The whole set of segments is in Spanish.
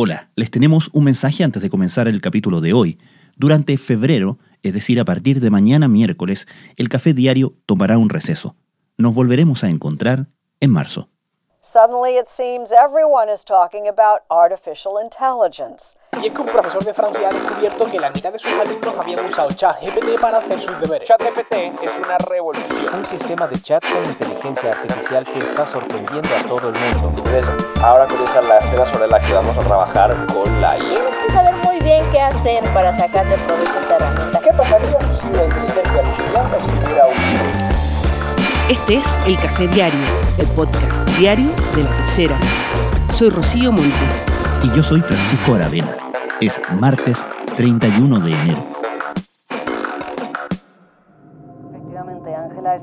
Hola, les tenemos un mensaje antes de comenzar el capítulo de hoy. Durante febrero, es decir, a partir de mañana miércoles, el café diario tomará un receso. Nos volveremos a encontrar en marzo. Suddenly it seems everyone is talking about artificial intelligence. Y es que un profesor de Francia ha descubierto que la mitad de sus alumnos habían usado ChatGPT para hacer sus deberes. ChatGPT es una revolución. Un sistema de chat con inteligencia artificial que está sorprendiendo a todo el mundo. Entonces, ahora comienzan las temas sobre las que vamos a trabajar con la IA. Tienes que saber muy bien qué hacer para sacarle provecho a esta herramienta. ¿Qué pasaría Este es El Café Diario, el podcast diario de la tercera. Soy Rocío Montes. Y yo soy Francisco Aravena. Es martes 31 de enero.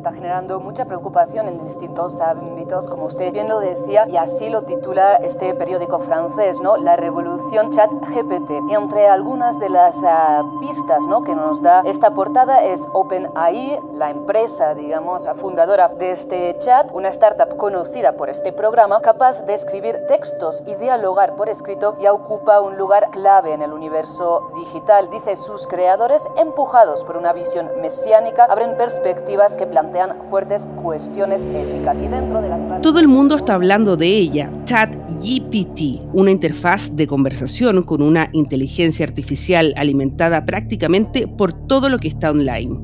Está generando mucha preocupación en distintos ámbitos, como usted bien lo decía, y así lo titula este periódico francés, ¿no? La revolución chat GPT. Entre algunas de las ah, pistas ¿no? que nos da esta portada es OpenAI, la empresa, digamos, fundadora de este chat, una startup conocida por este programa, capaz de escribir textos y dialogar por escrito, ya ocupa un lugar clave en el universo digital. Dice sus creadores, empujados por una visión mesiánica, abren perspectivas que plantean Todo el mundo está hablando de ella, ChatGPT, una interfaz de conversación con una inteligencia artificial alimentada prácticamente por todo lo que está online.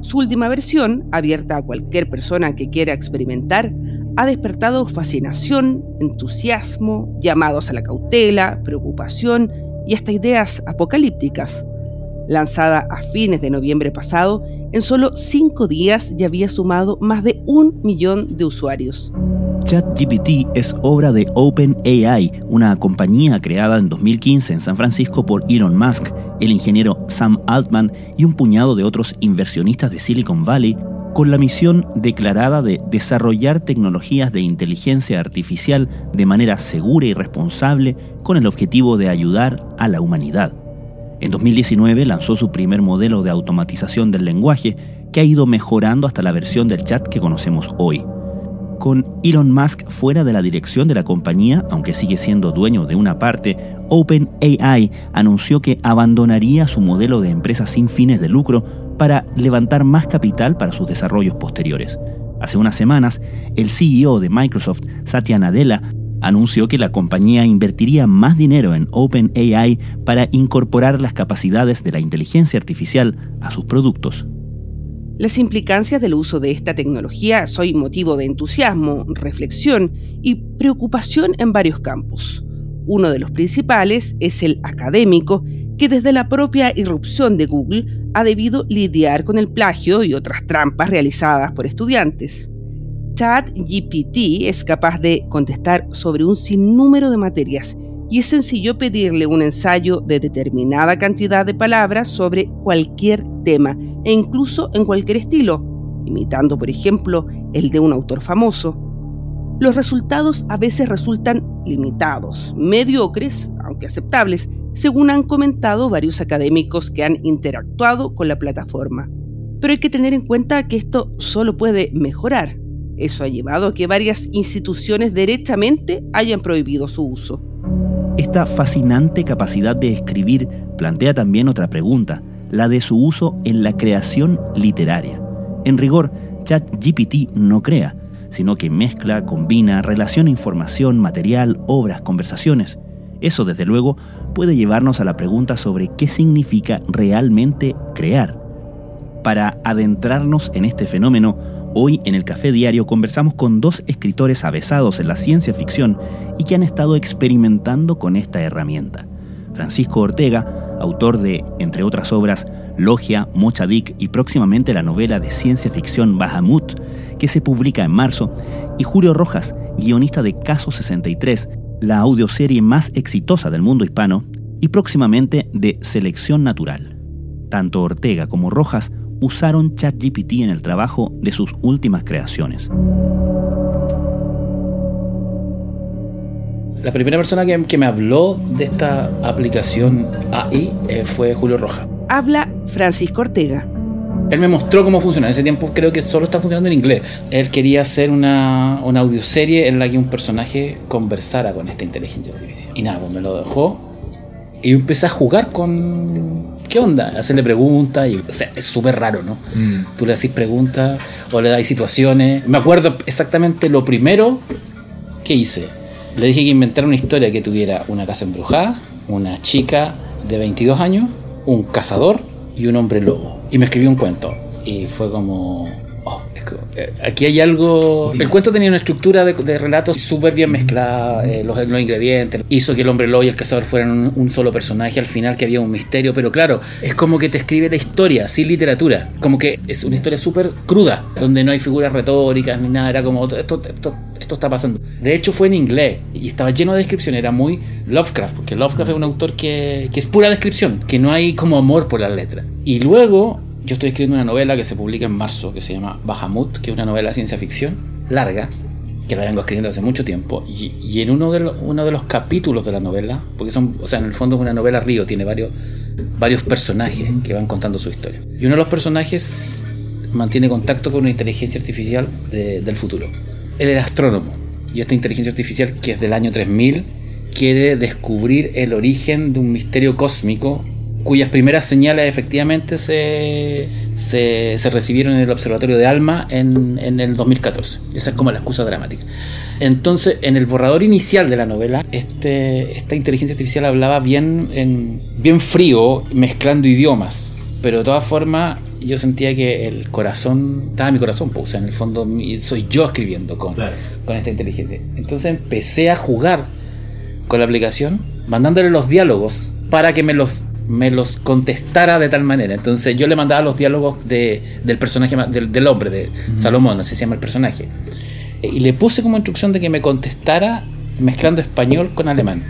Su última versión, abierta a cualquier persona que quiera experimentar, ha despertado fascinación, entusiasmo, llamados a la cautela, preocupación y hasta ideas apocalípticas. Lanzada a fines de noviembre pasado, en solo cinco días ya había sumado más de un millón de usuarios. ChatGPT es obra de OpenAI, una compañía creada en 2015 en San Francisco por Elon Musk, el ingeniero Sam Altman y un puñado de otros inversionistas de Silicon Valley, con la misión declarada de desarrollar tecnologías de inteligencia artificial de manera segura y responsable con el objetivo de ayudar a la humanidad. En 2019 lanzó su primer modelo de automatización del lenguaje que ha ido mejorando hasta la versión del chat que conocemos hoy. Con Elon Musk fuera de la dirección de la compañía, aunque sigue siendo dueño de una parte, OpenAI anunció que abandonaría su modelo de empresa sin fines de lucro para levantar más capital para sus desarrollos posteriores. Hace unas semanas, el CEO de Microsoft, Satya Nadella, anunció que la compañía invertiría más dinero en OpenAI para incorporar las capacidades de la inteligencia artificial a sus productos. Las implicancias del uso de esta tecnología son motivo de entusiasmo, reflexión y preocupación en varios campos. Uno de los principales es el académico, que desde la propia irrupción de Google ha debido lidiar con el plagio y otras trampas realizadas por estudiantes. ChatGPT es capaz de contestar sobre un sinnúmero de materias y es sencillo pedirle un ensayo de determinada cantidad de palabras sobre cualquier tema e incluso en cualquier estilo, imitando por ejemplo el de un autor famoso. Los resultados a veces resultan limitados, mediocres, aunque aceptables, según han comentado varios académicos que han interactuado con la plataforma. Pero hay que tener en cuenta que esto solo puede mejorar. Eso ha llevado a que varias instituciones derechamente hayan prohibido su uso. Esta fascinante capacidad de escribir plantea también otra pregunta, la de su uso en la creación literaria. En rigor, ChatGPT no crea, sino que mezcla, combina, relaciona información, material, obras, conversaciones. Eso, desde luego, puede llevarnos a la pregunta sobre qué significa realmente crear. Para adentrarnos en este fenómeno, Hoy en el Café Diario conversamos con dos escritores avesados en la ciencia ficción y que han estado experimentando con esta herramienta. Francisco Ortega, autor de, entre otras obras, Logia, Mochadik y próximamente la novela de ciencia ficción Bahamut, que se publica en marzo, y Julio Rojas, guionista de Caso 63, la audioserie más exitosa del mundo hispano, y próximamente de Selección Natural. Tanto Ortega como Rojas usaron ChatGPT en el trabajo de sus últimas creaciones. La primera persona que, me habló de esta aplicación AI eh, fue Julio Roja. Habla Francisco Ortega. Él me mostró cómo funciona. En ese tiempo creo que solo está funcionando en inglés. Él quería hacer una, una audioserie en la que un personaje conversara con esta inteligencia artificial. Y nada, pues me lo dejó. Y yo empecé a jugar con. ¿Qué onda? Hacerle preguntas. Y, o sea, es súper raro, ¿no? Tú le haces preguntas o le das situaciones. Me acuerdo exactamente lo primero que hice. Le dije que inventara una historia que tuviera una casa embrujada, una chica de 22 años, un cazador y un hombre lobo. Y me escribió un cuento. Y fue como... eh, aquí hay algo... El cuento tenía una estructura de, de relatos súper bien mezclada, eh, los, los ingredientes. Hizo que el hombre lobo y el cazador fueran un, un solo personaje al final, que había un misterio. Pero claro, es como que te escribe la historia, sin literatura. Como que es una historia súper cruda, donde no hay figuras retóricas ni nada. Era como, esto, esto, esto está pasando. De hecho fue en inglés y estaba lleno de descripción, era muy Lovecraft, porque Lovecraft es un autor que, que es pura descripción, que no hay como amor por las letras. Y luego yo estoy escribiendo una novela que se publica en marzo, que se llama Bahamut, que es una novela de ciencia ficción larga, que la vengo escribiendo hace mucho tiempo, y, en uno de, los, uno de los capítulos de la novela, porque son, o sea, en el fondo es una novela río, tiene varios, varios personajes que van contando su historia. Y uno de los personajes mantiene contacto con una inteligencia artificial de- del futuro. Él era astrónomo y esta inteligencia artificial, que es del año 3000, quiere descubrir el origen de un misterio cósmico cuyas primeras señales efectivamente se, se, se recibieron en el observatorio de Alma en, en el 2014. Esa es como la excusa dramática. Entonces, en el borrador inicial de la novela, este, esta inteligencia artificial hablaba bien, en, bien frío, mezclando idiomas. Pero de todas formas, yo sentía que el corazón, estaba mi corazón, pues, o sea, en el fondo soy yo escribiendo con, con esta inteligencia. Entonces empecé a jugar con la aplicación, mandándole los diálogos para que me los, me los contestara de tal manera. Entonces yo le mandaba los diálogos de, del personaje, del, del hombre, de Salomón, así se llama el personaje. Y le puse como instrucción de que me contestara mezclando español con alemán.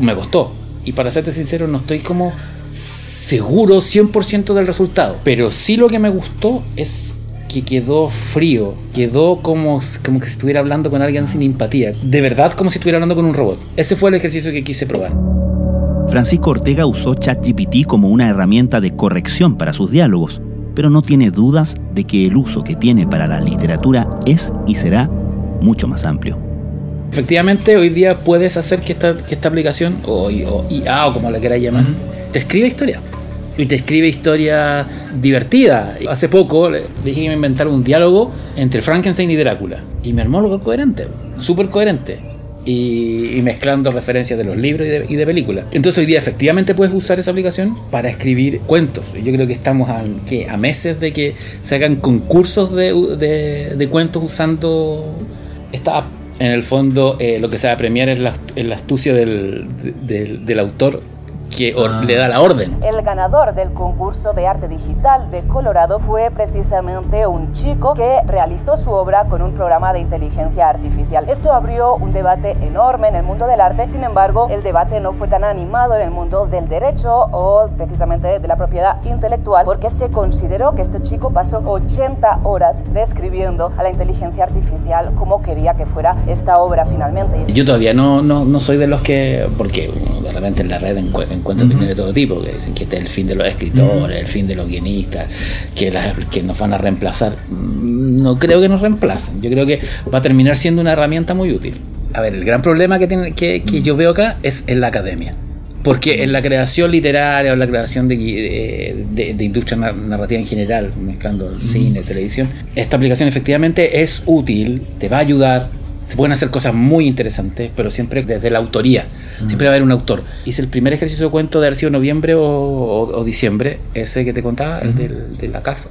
Me costó. Y para serte sincero, no estoy como seguro 100% del resultado. Pero sí lo que me gustó es que quedó frío, quedó como, como que si estuviera hablando con alguien sin empatía. De verdad, como si estuviera hablando con un robot. Ese fue el ejercicio que quise probar. Francisco Ortega usó ChatGPT como una herramienta de corrección para sus diálogos, pero no tiene dudas de que el uso que tiene para la literatura es y será mucho más amplio. Efectivamente, hoy día puedes hacer que esta, que esta aplicación, o, o IA o como la quieras llamar, te escriba historia. Y te escribe historia divertida. Hace poco le dije que me inventara un diálogo entre Frankenstein y Drácula. Y me armó algo coherente, súper coherente. Y, y mezclando referencias de los libros y de, y de películas. Entonces hoy día efectivamente puedes usar esa aplicación para escribir cuentos. Yo creo que estamos a, meses de que se hagan concursos de, de- de cuentos usando esta app. En el fondo, eh, lo que se va a premiar es la, astucia del autor que or- le da la orden. El ganador del concurso de arte digital de Colorado fue precisamente un chico que realizó su obra con un programa de inteligencia artificial. Esto abrió un debate enorme en el mundo del arte, sin embargo, el debate no fue tan animado en el mundo del derecho o precisamente de la propiedad intelectual, porque se consideró que este chico pasó 80 horas describiendo a la inteligencia artificial como quería que fuera esta obra finalmente. Yo todavía no, no, no soy de los que, porque repente en la red encue- encuentra opiniones de todo tipo, que dicen que este es el fin de los escritores, el fin de los guionistas, que, las- que nos van a reemplazar. Mm, No creo que nos reemplacen, yo creo que va a terminar siendo una herramienta muy útil. A ver, el gran problema que, tiene, que, que yo veo acá es en la academia. Porque en la creación literaria o en la creación de, de, de- industria nar- narrativa en general, mezclando cine, televisión, esta aplicación efectivamente es útil, te va a ayudar, se pueden hacer cosas muy interesantes, pero siempre desde la autoría. Siempre va a haber un autor. Hice el primer ejercicio de cuento de haber sido noviembre o, o- o diciembre, ese que te contaba, el del- de la casa.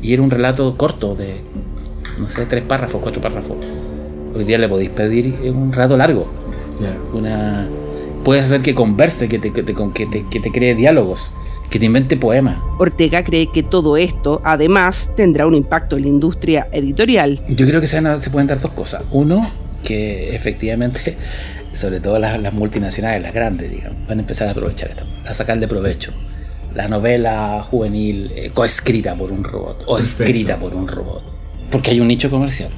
Y era un relato corto de, no sé, tres párrafos, cuatro párrafos. Hoy día le podéis pedir un rato largo. Una, puedes hacer que converse, que te, que te, que te, que te cree diálogos, que te invente poemas. Ortega cree que todo esto, además, tendrá un impacto en la industria editorial. Yo creo que se, van a- se pueden dar dos cosas. Uno, que efectivamente, sobre todo las, las multinacionales, las grandes, digamos, van a empezar a aprovechar esto, a sacarle provecho. La novela juvenil eh, coescrita por un robot o escrita por un robot. Porque hay un nicho comercial.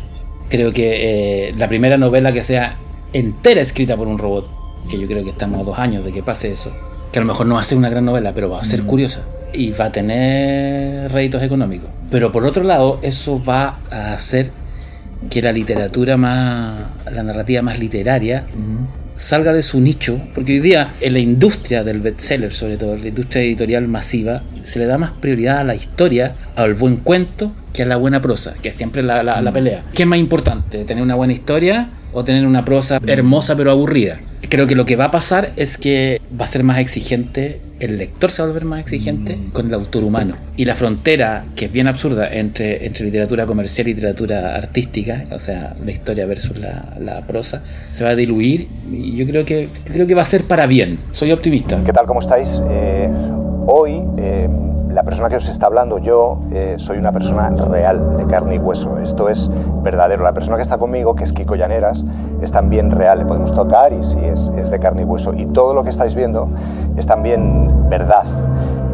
Creo que eh, la primera novela que sea entera escrita por un robot, que yo creo que estamos a dos años de que pase eso, que a lo mejor no va a ser una gran novela, pero va a ser curiosa. y va a tener réditos económicos. Pero por otro lado, eso va a hacer que la literatura más, la narrativa más literaria, salga de su nicho, porque hoy día en la industria del bestseller, sobre todo, la industria editorial masiva, se le da más prioridad a la historia, al buen cuento, que a la buena prosa, que es siempre la, la, la pelea. ¿Qué es más importante, tener una buena historia o tener una prosa hermosa pero aburrida? Creo que lo que va a pasar es que va a ser más exigente, el lector se va a volver más exigente con el autor humano. Y la frontera, que es bien absurda, entre, entre literatura comercial y literatura artística, o sea, la historia versus la, la prosa, se va a diluir y yo creo que, creo que va a ser para bien. Soy optimista. ¿Qué tal? ¿Cómo estáis? Eh, hoy... Eh, la persona que os está hablando, yo eh, soy una persona real, de carne y hueso. Esto es verdadero. La persona que está conmigo, que es Kiko Llaneras, es también real. Le podemos tocar y es, es de carne y hueso. Y todo lo que estáis viendo es también verdad.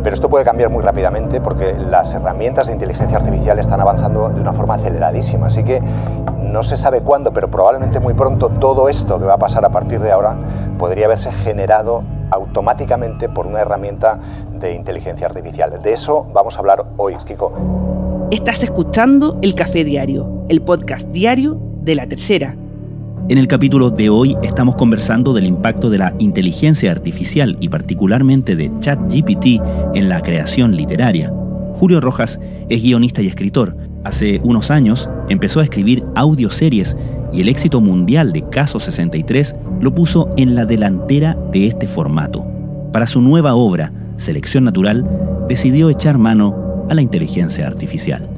Pero esto puede cambiar muy rápidamente porque las herramientas de inteligencia artificial están avanzando de una forma aceleradísima. Así que no se sabe cuándo, pero probablemente muy pronto todo esto que va a pasar a partir de ahora podría haberse generado automáticamente por una herramienta de inteligencia artificial. De eso vamos a hablar hoy, Kiko. Estás escuchando El Café Diario, el podcast diario de la tercera. En el capítulo de hoy estamos conversando del impacto de la inteligencia artificial y particularmente de ChatGPT en la creación literaria. Julio Rojas es guionista y escritor. Hace unos años empezó a escribir audioseries y el éxito mundial de Caso 63 lo puso en la delantera de este formato. Para su nueva obra, Selección Natural, decidió echar mano a la inteligencia artificial.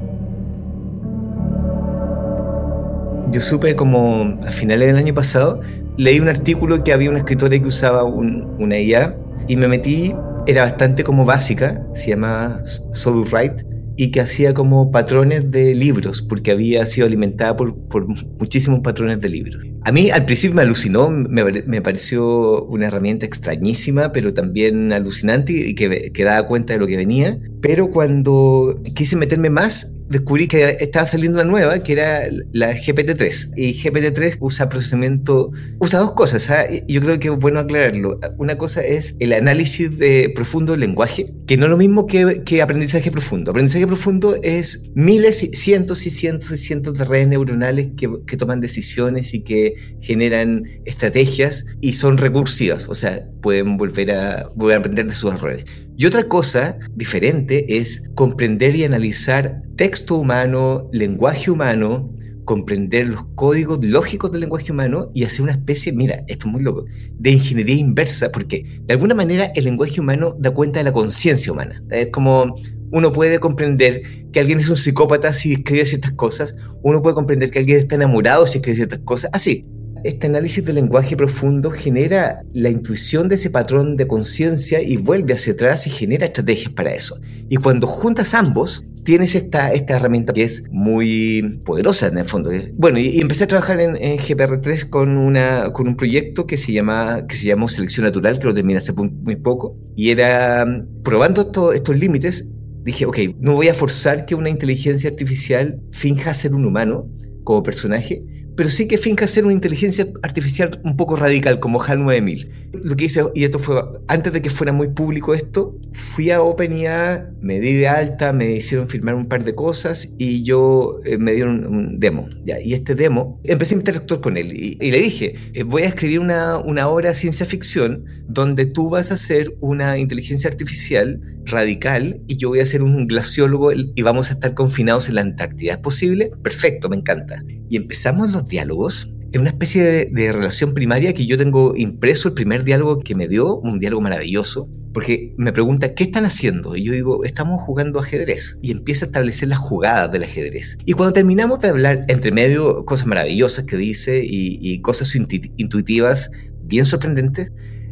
Yo supe como a finales del año pasado, leí un artículo que había una escritora que usaba un, una IA y me metí, era bastante como básica, se llama Soul Write, y que hacía como patrones de libros, porque había sido alimentada por, por muchísimos patrones de libros. A mí al principio me alucinó, me, pareció una herramienta extrañísima, pero también alucinante y que, daba cuenta de lo que venía. Pero cuando quise meterme más, descubrí que estaba saliendo la nueva, que era la GPT-3. Y GPT-3 usa procesamiento, usa dos cosas, ¿eh? yo creo que es bueno aclararlo. Una cosa es el análisis de profundo del lenguaje, que no es lo mismo que, aprendizaje profundo. Aprendizaje profundo es miles, cientos y cientos y cientos de redes neuronales que toman decisiones y que generan estrategias y son recursivas, o sea, pueden volver a, volver a aprender de sus errores. Y otra cosa diferente es comprender y analizar texto humano, lenguaje humano, comprender los códigos lógicos del lenguaje humano y hacer una especie, mira, esto es muy loco, de ingeniería inversa, porque de alguna manera el lenguaje humano da cuenta de la conciencia humana. Es como uno puede comprender que alguien es un psicópata si escribe ciertas cosas, uno puede comprender que alguien está enamorado si escribe ciertas cosas, así. Este análisis del lenguaje profundo genera la intuición de ese patrón de conciencia y vuelve hacia atrás y genera estrategias para eso. Y cuando juntas ambos, tienes esta, esta herramienta que es muy poderosa en el fondo. Bueno, y, empecé a trabajar en, en, GPR3 con, una, con un proyecto que se, llama, que se llamó Selección Natural, que lo terminé hace muy poco, y era probando esto, estos límites, dije, ok, no voy a forzar que una inteligencia artificial finja ser un humano como personaje, pero sí que finca ser una inteligencia artificial un poco radical, como HAL 9000. Lo que hice, y esto fue antes de que fuera muy público esto, fui a OpenIA, me di de alta, me hicieron firmar un par de cosas y yo eh, me dieron un demo. ¿ya? Y este demo, empecé a interactuar con él y, le dije, eh, voy a escribir una, una obra de ciencia ficción donde tú vas a ser una inteligencia artificial radical y yo voy a ser un glaciólogo y vamos a estar confinados en la Antártida. ¿Es posible? Perfecto, me encanta. Y empezamos los diálogos en una especie de, relación primaria que yo tengo impreso el primer diálogo que me dio, un diálogo maravilloso, porque me pregunta, ¿qué están haciendo? Y yo digo, estamos jugando ajedrez. Y empieza a establecer las jugadas del ajedrez. Y cuando terminamos de hablar, entre medio, cosas maravillosas que dice y cosas intuitivas bien sorprendentes,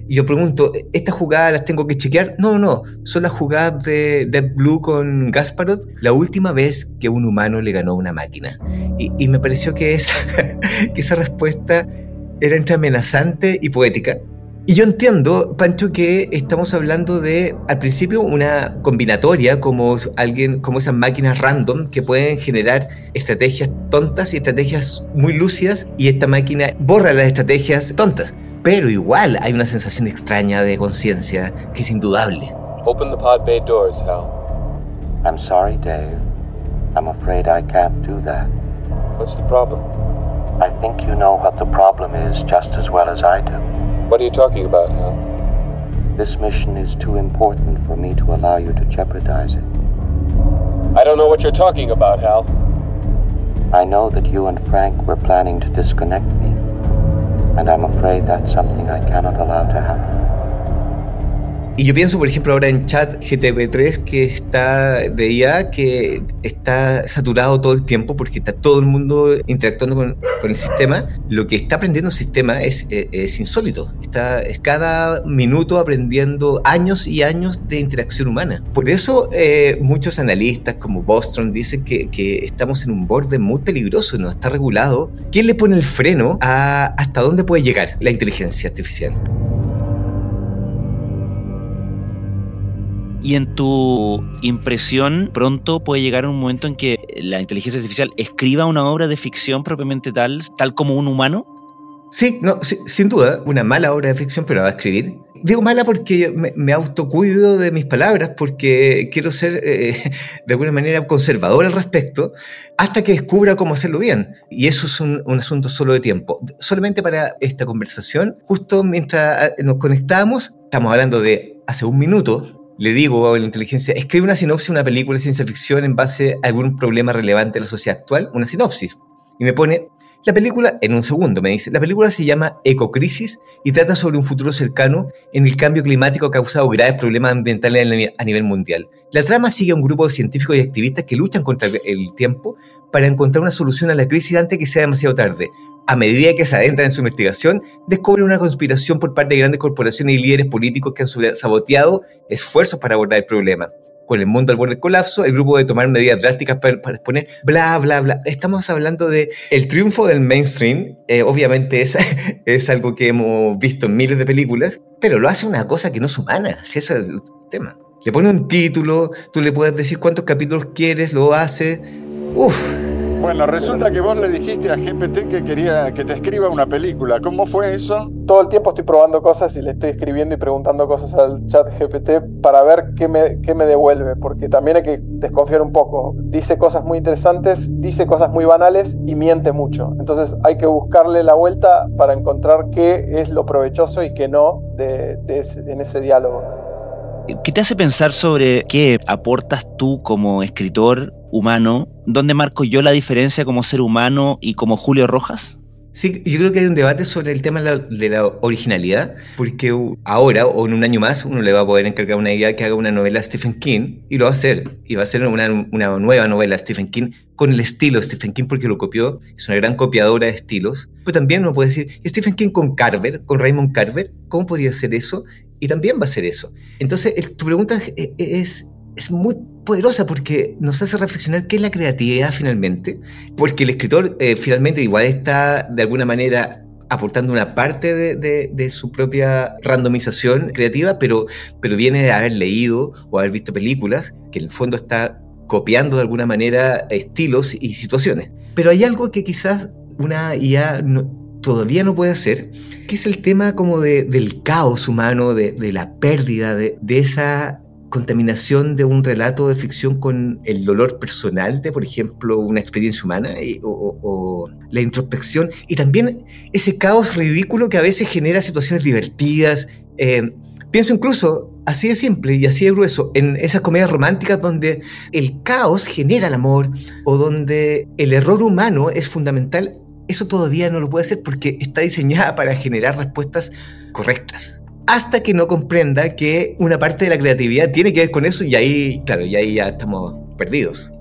yo pregunto, ¿estas jugadas las tengo que chequear? No, no, son las jugadas de Dead Blue con Gasparot, la última vez que un humano le ganó a una máquina. Y, y me pareció que esa, que esa respuesta era entre amenazante y poética. Y yo entiendo, Pancho, que estamos hablando de, al principio, una combinatoria como alguien, como esas máquinas random que pueden generar estrategias tontas y estrategias muy lúcidas, y esta máquina borra las estrategias tontas pero igual hay una sensación extraña de conciencia que es indudable. Open the pod bay doors, Hal. I'm sorry, Dave. I'm afraid I can't do that. What's the problem? I think you know what the problem is just as well as I do. What are you talking about, Hal? This mission is too important for me to allow you to jeopardize it. I don't know what you're talking about, Hal. I know that you and Frank were planning to disconnect me, and I'm afraid that's something I cannot allow to happen. Y yo pienso, por ejemplo, ahora en chat GTP3 que está de IA, que está saturado todo el tiempo porque está todo el mundo interactuando con, con el sistema. Lo que está aprendiendo el sistema es, es, es insólito. Está es cada minuto aprendiendo años y años de interacción humana. Por eso eh, muchos analistas como Bostrom dicen que, que, estamos en un borde muy peligroso, no está regulado. ¿Quién le pone el freno a hasta dónde puede llegar la inteligencia artificial? Y en tu impresión, pronto puede llegar un momento en que la inteligencia artificial escriba una obra de ficción propiamente tal, tal como un humano. Sí, sin duda, una mala obra de ficción, pero la va a escribir. Digo mala porque me, me autocuido de mis palabras, porque quiero ser eh, de alguna manera conservador al respecto, hasta que descubra cómo hacerlo bien. Y eso es un, un asunto solo de tiempo. Solamente para esta conversación, justo mientras nos conectamos, estamos hablando de hace un minuto, le digo a la inteligencia, escribe una sinopsis de una película de ciencia ficción en base a algún problema relevante de la sociedad actual, una sinopsis. Y me pone, la película, en un segundo me dice, la película se llama Ecocrisis y trata sobre un futuro cercano en el cambio climático ha causado graves problemas ambientales a nivel mundial. La trama sigue a un grupo de científicos y activistas que luchan contra el tiempo para encontrar una solución a la crisis antes que sea demasiado tarde. A medida que se adentran en su investigación, descubren una conspiración por parte de grandes corporaciones y líderes políticos que han saboteado esfuerzos para abordar el problema con el mundo al borde del colapso, el grupo de tomar medidas drásticas para, para exponer, bla, bla, bla. Estamos hablando de el triunfo del mainstream, eh, obviamente es, es algo que hemos visto en miles de películas, pero lo hace una cosa que no es humana, si ese es el tema. Le pone un título, tú le puedes decir cuántos capítulos quieres, lo hace. Uf, bueno, resulta que vos le dijiste a GPT que quería que te escriba una película. ¿Cómo fue eso? Todo el tiempo estoy probando cosas y le estoy escribiendo y preguntando cosas al chat GPT para ver qué me, qué me devuelve, porque también hay que desconfiar un poco. Dice cosas muy interesantes, dice cosas muy banales y miente mucho. Entonces hay que buscarle la vuelta para encontrar qué es lo provechoso y qué no de, de ese, en ese diálogo. ¿Qué te hace pensar sobre qué aportas tú como escritor humano? ¿Dónde marco yo la diferencia como ser humano y como Julio Rojas? Sí, yo creo que hay un debate sobre el tema de la, de la, originalidad, porque ahora o en un año más uno le va a poder encargar una idea que haga una novela Stephen King y lo va a hacer. Y va a ser una, una nueva novela Stephen King con el estilo Stephen King porque lo copió, es una gran copiadora de estilos. Pero también uno puede decir, Stephen King con Carver, con Raymond Carver, ¿cómo podría ser eso? Y también va a ser eso. Entonces, tu pregunta es, es, es muy poderosa porque nos hace reflexionar qué es la creatividad finalmente, porque el escritor eh, finalmente igual está de alguna manera aportando una parte de, de, su propia randomización creativa, pero, pero viene de haber leído o haber visto películas, que en el fondo está copiando de alguna manera estilos y situaciones. Pero hay algo que quizás una IA todavía no puede hacer, que es el tema como de, del caos humano, de, la pérdida, de, esa contaminación de un relato de ficción con el dolor personal de, por ejemplo, una experiencia humana y, o, o, o, la introspección y también ese caos ridículo que a veces genera situaciones divertidas. Eh, pienso incluso, así de simple y así de grueso, en esas comedias románticas donde el caos genera el amor o donde el error humano es fundamental eso todavía no lo puede hacer porque está diseñada para generar respuestas correctas. Hasta que no comprenda que una parte de la creatividad tiene que ver con eso y ahí, claro, y ahí ya estamos perdidos.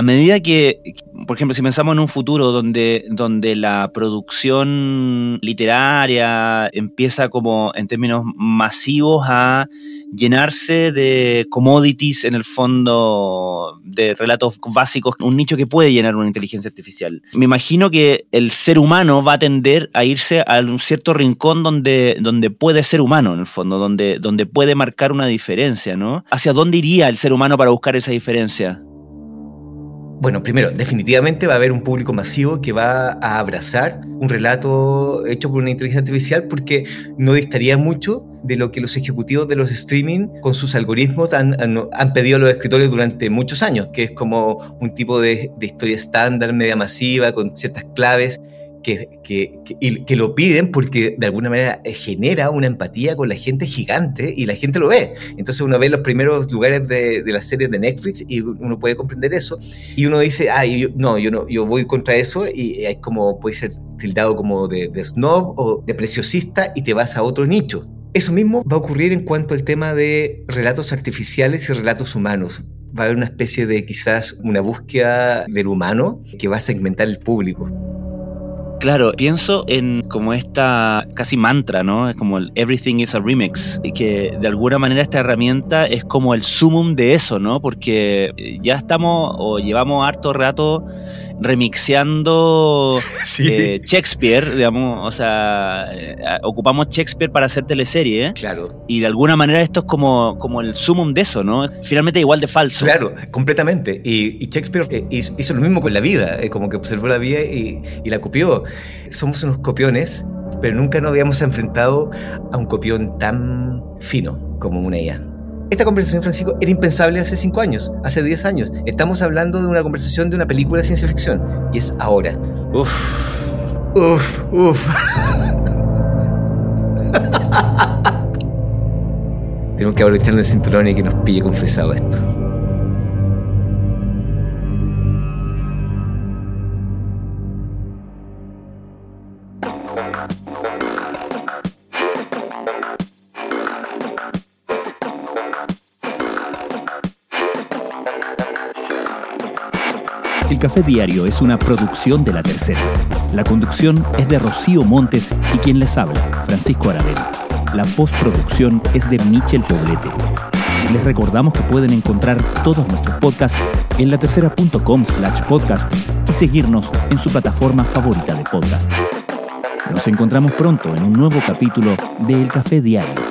A medida que, por ejemplo, si pensamos en un futuro donde, donde la producción literaria empieza como en términos masivos a llenarse de commodities en el fondo, de relatos básicos, un nicho que puede llenar una inteligencia artificial. Me imagino que el ser humano va a tender a irse a un cierto rincón donde, donde puede ser humano, en el fondo, donde, donde puede marcar una diferencia, ¿no? ¿Hacia dónde iría el ser humano para buscar esa diferencia? Bueno, primero, definitivamente va a haber un público masivo que va a abrazar un relato hecho por una inteligencia artificial porque no distaría mucho de lo que los ejecutivos de los streaming con sus algoritmos han, han, han pedido a los escritores durante muchos años, que es como un tipo de, de historia estándar, media masiva, con ciertas claves que, que, que, lo piden porque de alguna manera genera una empatía con la gente gigante y la gente lo ve. Entonces uno ve los primeros lugares de, de las series de Netflix y uno puede comprender eso. Y uno dice, ah, no, yo no, yo voy contra eso y es como puede ser tildado como de, de snob o de preciosista y te vas a otro nicho. Eso mismo va a ocurrir en cuanto al tema de relatos artificiales y relatos humanos. Va a haber una especie de quizás una búsqueda del humano que va a segmentar el público. Claro, pienso en como esta casi mantra, ¿no? Es como el everything is a remix, y que de alguna manera esta herramienta es como el sumum de eso, ¿no? Porque ya estamos o llevamos harto rato remixeando sí. eh, Shakespeare, digamos, o sea, eh, ocupamos Shakespeare para hacer teleserie, ¿eh? Claro. Y de alguna manera esto es como, como el sumum de eso, ¿no? Finalmente igual de falso. Claro, completamente. Y, y Shakespeare eh, hizo lo mismo con la vida, eh, como que observó la vida y, y, la copió. Somos unos copiones, pero nunca nos habíamos enfrentado a un copión tan fino como una IA. Esta conversación, Francisco, era impensable hace 5 años, hace 10 años. Estamos hablando de una conversación de una película de ciencia ficción. Y es ahora. Uf. Uf, uf. Tenemos que abrocharnos el cinturón y que nos pille confesado esto. El Café Diario es una producción de La Tercera. La conducción es de Rocío Montes y quien les habla, Francisco Aravena. La postproducción es de Michel Poblete. Les recordamos que pueden encontrar todos nuestros podcasts en latercera.com slash podcast y seguirnos en su plataforma favorita de podcast. Nos encontramos pronto en un nuevo capítulo de El Café Diario